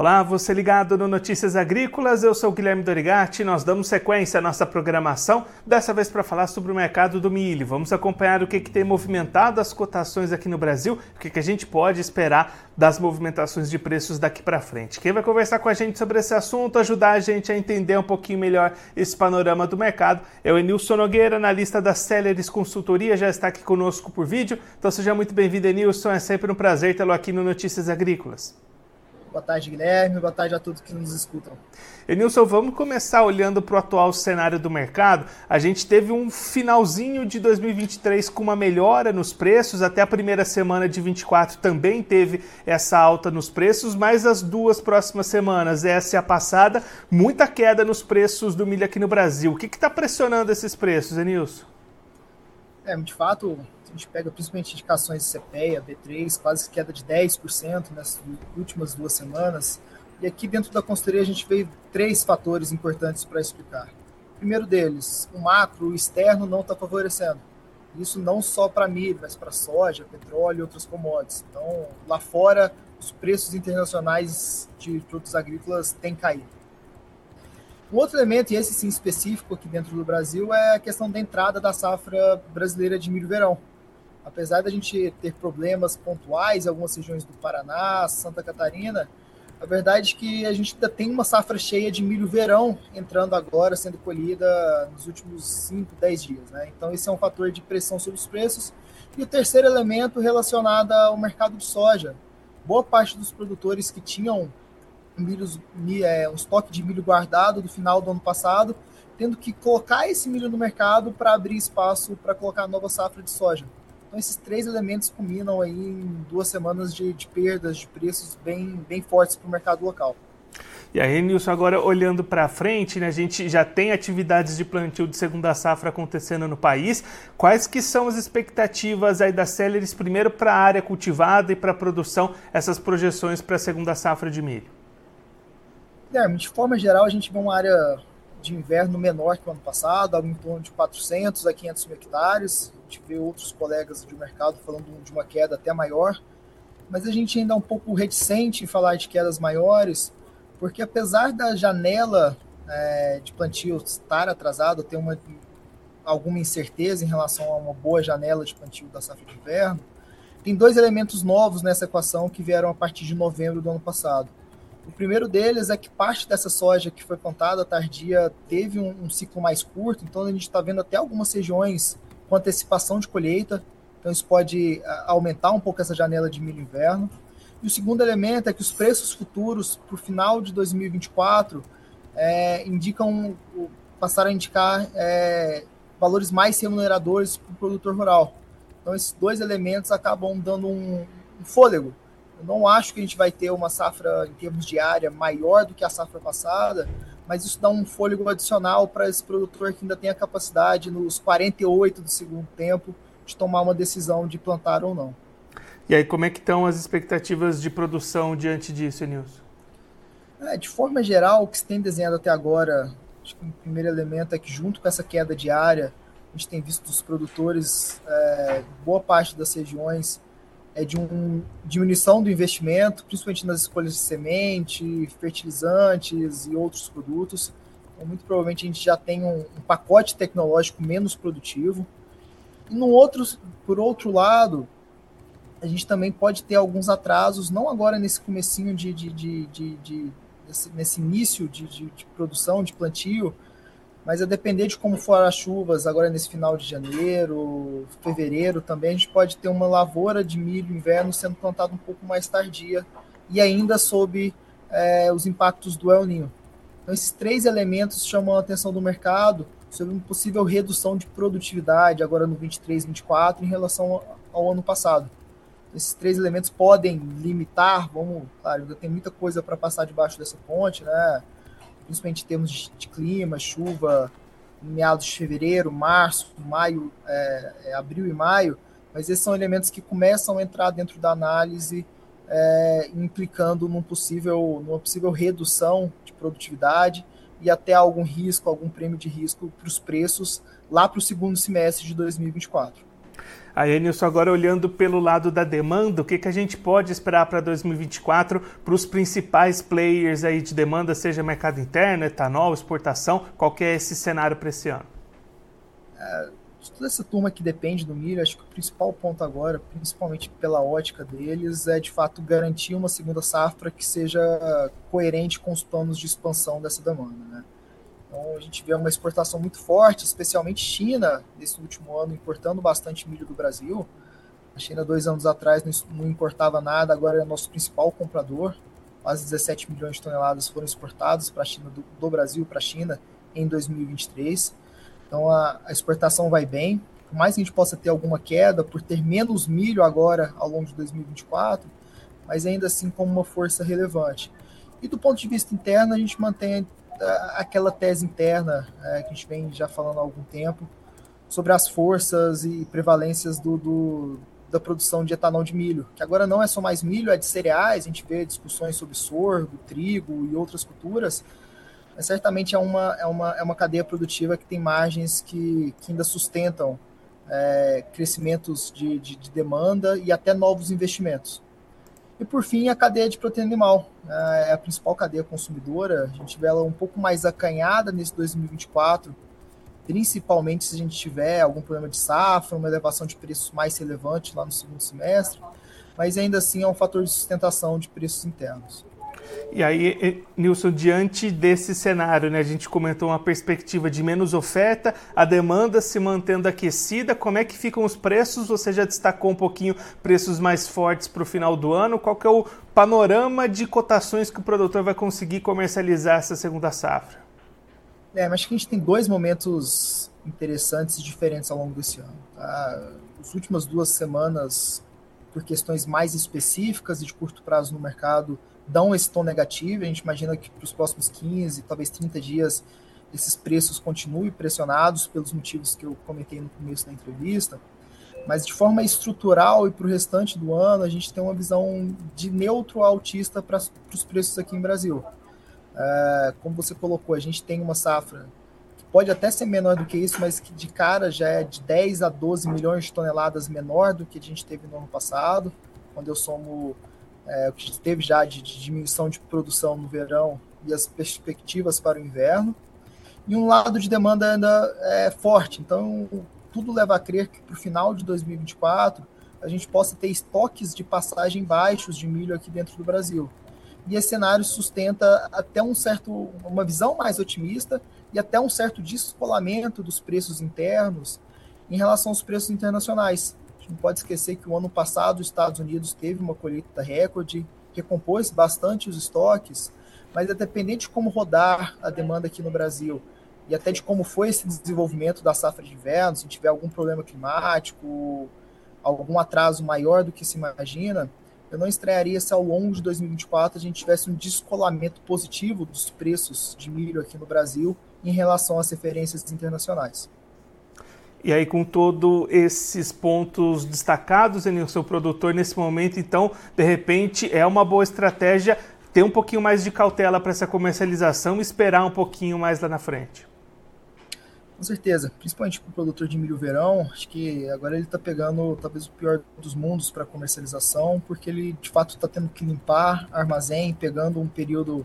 Olá, você ligado no Notícias Agrícolas, eu sou Guilherme Dorigati, nós damos sequência à nossa programação, dessa vez para falar sobre o mercado do milho. Vamos acompanhar o que, que tem movimentado as cotações aqui no Brasil, o que, que a gente pode esperar das movimentações de preços daqui para frente. Quem vai conversar com a gente sobre esse assunto, ajudar a gente a entender um pouquinho melhor esse panorama do mercado, é o Enilson Nogueira, analista da Celeris Consultoria, já está aqui conosco por vídeo, então seja muito bem-vindo, Enilson, é sempre um prazer tê-lo aqui no Notícias Agrícolas. Boa tarde, Guilherme. Boa tarde a todos que nos escutam. Enilson, vamos começar olhando para o atual cenário do mercado. A gente teve um finalzinho de 2023 com uma melhora nos preços, até a primeira semana de 24 também teve essa alta nos preços, mas as duas próximas semanas, essa e a passada, muita queda nos preços do milho aqui no Brasil. O que está pressionando esses preços, Enilson? É, de fato, a gente pega principalmente indicações de CPEA, B3, quase queda de 10% nas últimas duas semanas. E aqui dentro da consultoria a gente vê três fatores importantes para explicar. O primeiro deles, o macro, o externo não está favorecendo. Isso não só para milho, mas para soja, petróleo e outras commodities. Então, lá fora, os preços internacionais de produtos agrícolas têm caído. Um outro elemento, e esse sim específico aqui dentro do Brasil, é a questão da entrada da safra brasileira de milho-verão apesar da gente ter problemas pontuais em algumas regiões do Paraná, Santa Catarina, a verdade é que a gente ainda tem uma safra cheia de milho verão entrando agora, sendo colhida nos últimos 5, 10 dias. Né? Então, esse é um fator de pressão sobre os preços. E o terceiro elemento relacionado ao mercado de soja. Boa parte dos produtores que tinham milhos, é, um estoque de milho guardado do final do ano passado, tendo que colocar esse milho no mercado para abrir espaço para colocar nova safra de soja. Então, esses três elementos culminam aí em duas semanas de, de perdas de preços bem, bem fortes para o mercado local. E aí, Nilson, agora olhando para frente, né, a gente já tem atividades de plantio de segunda safra acontecendo no país. Quais que são as expectativas aí da Celeris, primeiro para a área cultivada e para a produção, essas projeções para a segunda safra de milho? Guilherme, de forma geral, a gente vê uma área de inverno menor que o ano passado, algo em torno de 400 a 500 mil hectares. A gente vê outros colegas de mercado falando de uma queda até maior, mas a gente ainda é um pouco reticente em falar de quedas maiores, porque apesar da janela é, de plantio estar atrasada, ter uma, alguma incerteza em relação a uma boa janela de plantio da safra de inverno, tem dois elementos novos nessa equação que vieram a partir de novembro do ano passado. O primeiro deles é que parte dessa soja que foi plantada tardia teve um, um ciclo mais curto, então a gente está vendo até algumas regiões com antecipação de colheita, então isso pode aumentar um pouco essa janela de milho inverno. E o segundo elemento é que os preços futuros para o final de 2024 é, indicam, passaram a indicar é, valores mais remuneradores para o produtor rural. Então esses dois elementos acabam dando um, um fôlego eu não acho que a gente vai ter uma safra em termos de área maior do que a safra passada, mas isso dá um fôlego adicional para esse produtor que ainda tem a capacidade, nos 48 do segundo tempo, de tomar uma decisão de plantar ou não. E aí, como é que estão as expectativas de produção diante disso, Nilson? É, de forma geral, o que se tem desenhado até agora, acho que o primeiro elemento é que junto com essa queda diária, a gente tem visto os produtores, é, boa parte das regiões, é de uma diminuição do investimento, principalmente nas escolhas de semente, fertilizantes e outros produtos. Então, muito provavelmente a gente já tem um, um pacote tecnológico menos produtivo. E no outro, por outro lado, a gente também pode ter alguns atrasos, não agora nesse comecinho de, de, de, de, de nesse, nesse, início de, de, de produção, de plantio, mas a depender de como for as chuvas, agora nesse final de janeiro, fevereiro também, a gente pode ter uma lavoura de milho inverno sendo plantada um pouco mais tardia e ainda sob é, os impactos do El Ninho. Então, esses três elementos chamam a atenção do mercado sobre uma possível redução de produtividade agora no 23, 24 em relação ao ano passado. Esses três elementos podem limitar, vamos, claro, ainda tem muita coisa para passar debaixo dessa ponte, né? Principalmente em termos de, de clima, chuva, meados de fevereiro, março, maio, é, é, abril e maio, mas esses são elementos que começam a entrar dentro da análise, é, implicando num possível, numa possível redução de produtividade e até algum risco, algum prêmio de risco para os preços lá para o segundo semestre de 2024. Aí, Nilson, agora olhando pelo lado da demanda, o que, que a gente pode esperar para 2024 para os principais players aí de demanda, seja mercado interno, etanol, exportação, qual que é esse cenário para esse ano? É, toda essa turma que depende do milho, acho que o principal ponto agora, principalmente pela ótica deles, é de fato garantir uma segunda safra que seja coerente com os planos de expansão dessa demanda. Né? Então a gente vê uma exportação muito forte, especialmente China, nesse último ano, importando bastante milho do Brasil. A China, dois anos atrás, não importava nada, agora é nosso principal comprador. Quase 17 milhões de toneladas foram exportadas para a China, do, do Brasil para a China em 2023. Então a, a, exportação vai bem. Por mais que a gente possa ter alguma queda por ter menos milho agora ao longo de 2024, mas ainda assim como uma força relevante. E do ponto de vista interno, a gente mantém aquela tese interna é, que a gente vem já falando há algum tempo sobre as forças e prevalências do, do, da produção de etanol de milho, que agora não é só mais milho, é de cereais, a gente vê discussões sobre sorgo, trigo e outras culturas, mas certamente é uma, é uma, é uma cadeia produtiva que tem margens que, que ainda sustentam é, crescimentos de, de, de demanda e até novos investimentos. E por fim, a cadeia de proteína animal. É a principal cadeia consumidora. A gente vê ela um pouco mais acanhada nesse 2024, principalmente se a gente tiver algum problema de safra, uma elevação de preços mais relevante lá no segundo semestre. Mas ainda assim é um fator de sustentação de preços internos. E aí, Nilson, diante desse cenário, né, a gente comentou uma perspectiva de menos oferta, a demanda se mantendo aquecida, como é que ficam os preços? Você já destacou um pouquinho preços mais fortes para o final do ano. Qual que é o panorama de cotações que o produtor vai conseguir comercializar essa segunda safra? É, acho que a gente tem dois momentos interessantes e diferentes ao longo desse ano. Tá? As últimas duas semanas, por questões mais específicas e de curto prazo no mercado, dão esse tom negativo. A gente imagina que para os próximos 15, talvez 30 dias, esses preços continuem pressionados pelos motivos que eu comentei no começo da entrevista. Mas de forma estrutural e para o restante do ano, a gente tem uma visão de neutro altista para os preços aqui em Brasil. É, como você colocou, a gente tem uma safra que pode até ser menor do que isso, mas que de cara já é de 10 a 12 milhões de toneladas menor do que a gente teve no ano passado, quando eu somo é, o que teve já de, de, diminuição de produção no verão e as perspectivas para o inverno, e um lado de demanda ainda é forte. Então, tudo leva a crer que para o final de 2024 a gente possa ter estoques de passagem baixos de milho aqui dentro do Brasil. E esse cenário sustenta até um certo, uma visão mais otimista e até um certo descolamento dos preços internos em relação aos preços internacionais não pode esquecer que o ano passado os Estados Unidos teve uma colheita recorde, recompôs bastante os estoques, mas é dependente de como rodar a demanda aqui no Brasil e até de como foi esse desenvolvimento da safra de inverno, se tiver algum problema climático, algum atraso maior do que se imagina, eu não estranharia se ao longo de 2024 a gente tivesse um descolamento positivo dos preços de milho aqui no Brasil em relação às referências internacionais. E aí, com todos esses pontos destacados em seu produtor nesse momento, então, de repente, é uma boa estratégia ter um pouquinho mais de cautela para essa comercialização e esperar um pouquinho mais lá na frente. Com certeza, principalmente para o produtor de milho verão, acho que agora ele está pegando talvez o pior dos mundos para comercialização, porque ele de fato está tendo que limpar armazém, pegando um período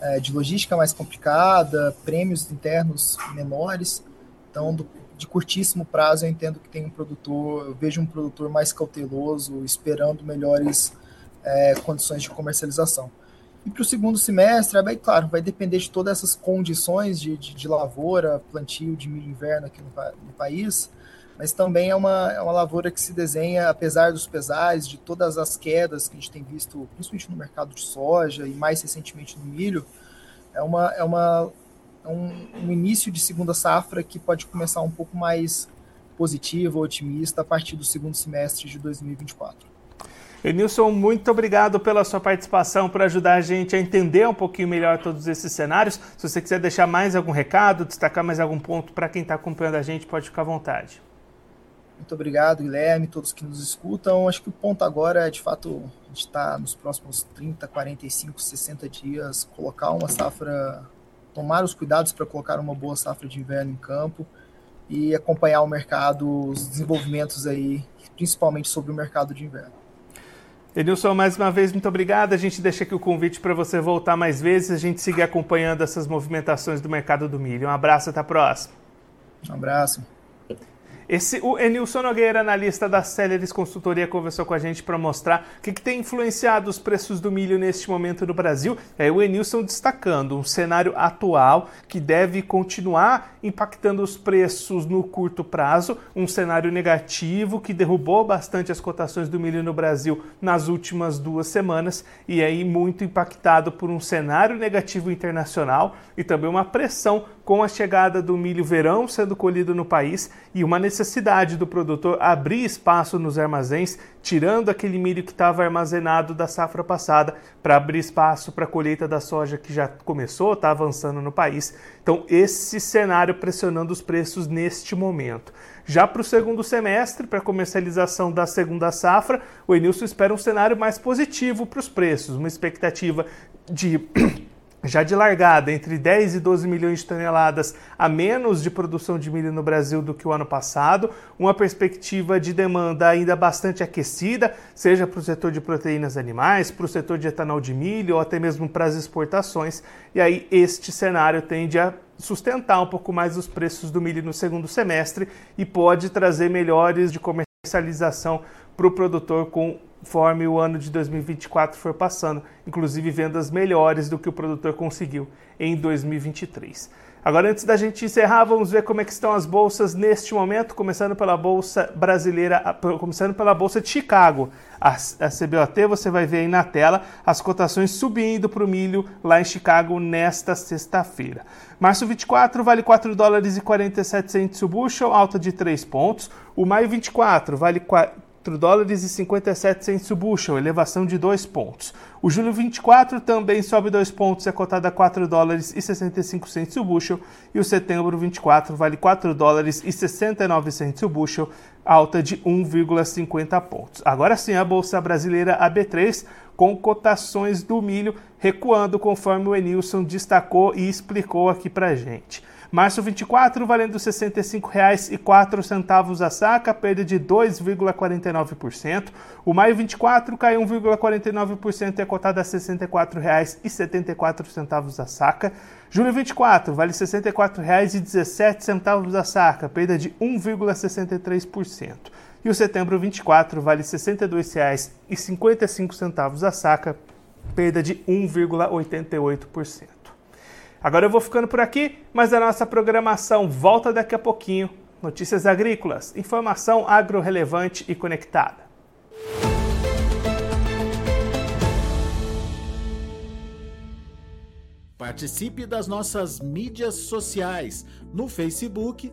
é, de logística mais complicada, prêmios internos menores. Então, do de curtíssimo prazo, eu entendo que tem um produtor, eu vejo um produtor mais cauteloso, esperando melhores é, condições de comercialização. E para o segundo semestre, é bem claro, vai depender de todas essas condições de, de, de lavoura, plantio de milho inverno aqui no, no, país, mas também é uma, é uma lavoura que se desenha, apesar dos pesares, de todas as quedas que a gente tem visto, principalmente no mercado de soja e mais recentemente no milho, é uma, é uma um, um início de segunda safra que pode começar um pouco mais positivo, otimista, a partir do segundo semestre de 2024. Enilson, muito obrigado pela sua participação, por ajudar a gente a entender um pouquinho melhor todos esses cenários. Se você quiser deixar mais algum recado, destacar mais algum ponto para quem está acompanhando a gente, pode ficar à vontade. Muito obrigado, Guilherme, todos que nos escutam. Acho que o ponto agora é, de fato, a gente está nos próximos 30, 45, 60 dias, colocar uma safra tomar os cuidados para colocar uma boa safra de inverno em campo. e acompanhar o mercado, os desenvolvimentos aí, principalmente sobre o mercado de inverno. Edilson, mais uma vez, muito obrigado. A gente deixa aqui o convite para você voltar mais vezes, a gente seguir acompanhando essas movimentações do mercado do milho. Um abraço, até a próxima. Um abraço. Esse, o Enilson Nogueira, analista da Celeris Consultoria, conversou com a gente para mostrar o que, que, tem influenciado os preços do milho neste momento no Brasil. É o Enilson destacando um cenário atual que deve continuar impactando os preços no curto prazo, um cenário negativo que derrubou bastante as cotações do milho no Brasil nas últimas duas semanas e aí muito impactado por um cenário negativo internacional e também uma pressão com a chegada do milho verão sendo colhido no país e uma necessidade do produtor abrir espaço nos armazéns, tirando aquele milho que estava armazenado da safra passada para abrir espaço para a colheita da soja que já começou, está avançando no país. Então, esse cenário pressionando os preços neste momento. Já para o segundo semestre, para a comercialização da segunda safra, o Enilson espera um cenário mais positivo para os preços, uma expectativa de já de largada, entre 10 e 12 milhões de toneladas a menos de produção de milho no Brasil do que o ano passado, uma perspectiva de demanda ainda bastante aquecida, seja para o setor de proteínas animais, para o setor de etanol de milho ou até mesmo para as exportações. E aí este cenário tende a sustentar um pouco mais os preços do milho no segundo semestre e pode trazer melhores de comercialização para o produtor conforme o ano de 2024 for passando, inclusive vendas melhores do que o produtor conseguiu em 2023. Agora, antes da gente encerrar, vamos ver como é que estão as bolsas neste momento, começando pela bolsa brasileira, começando pela bolsa de Chicago. A, a CBOT, você vai ver aí na tela as cotações subindo para o milho lá em Chicago nesta sexta-feira. Março 24 vale 4 dólares e 47 centos o bushel, alta de 3 pontos. O maio 24 vale 4 dólares e 57 cents o bushel, elevação de 2 pontos. O julho 24 também sobe 2 pontos, é cotado a 4 dólares e 65 cents o bushel. E o setembro 24 vale 4 dólares e 69 cents o bushel, alta de 1,50 pontos. Agora sim, a Bolsa Brasileira AB3 com cotações do milho recuando, conforme o Enilson destacou e explicou aqui para gente. Março 24, valendo R$ 65,04 a saca, perda de 2,49%. O maio 24 caiu 1,49% e é cotado a R$ 64,74 a saca. Julho 24 vale R$ 64,17 a saca, perda de 1,63%. E o setembro 24 vale R$ 62,55 a saca, perda de 1,88%. Agora eu vou ficando por aqui, mas a nossa programação volta daqui a pouquinho. Notícias agrícolas, informação agro-relevante e conectada. Participe das nossas mídias sociais no Facebook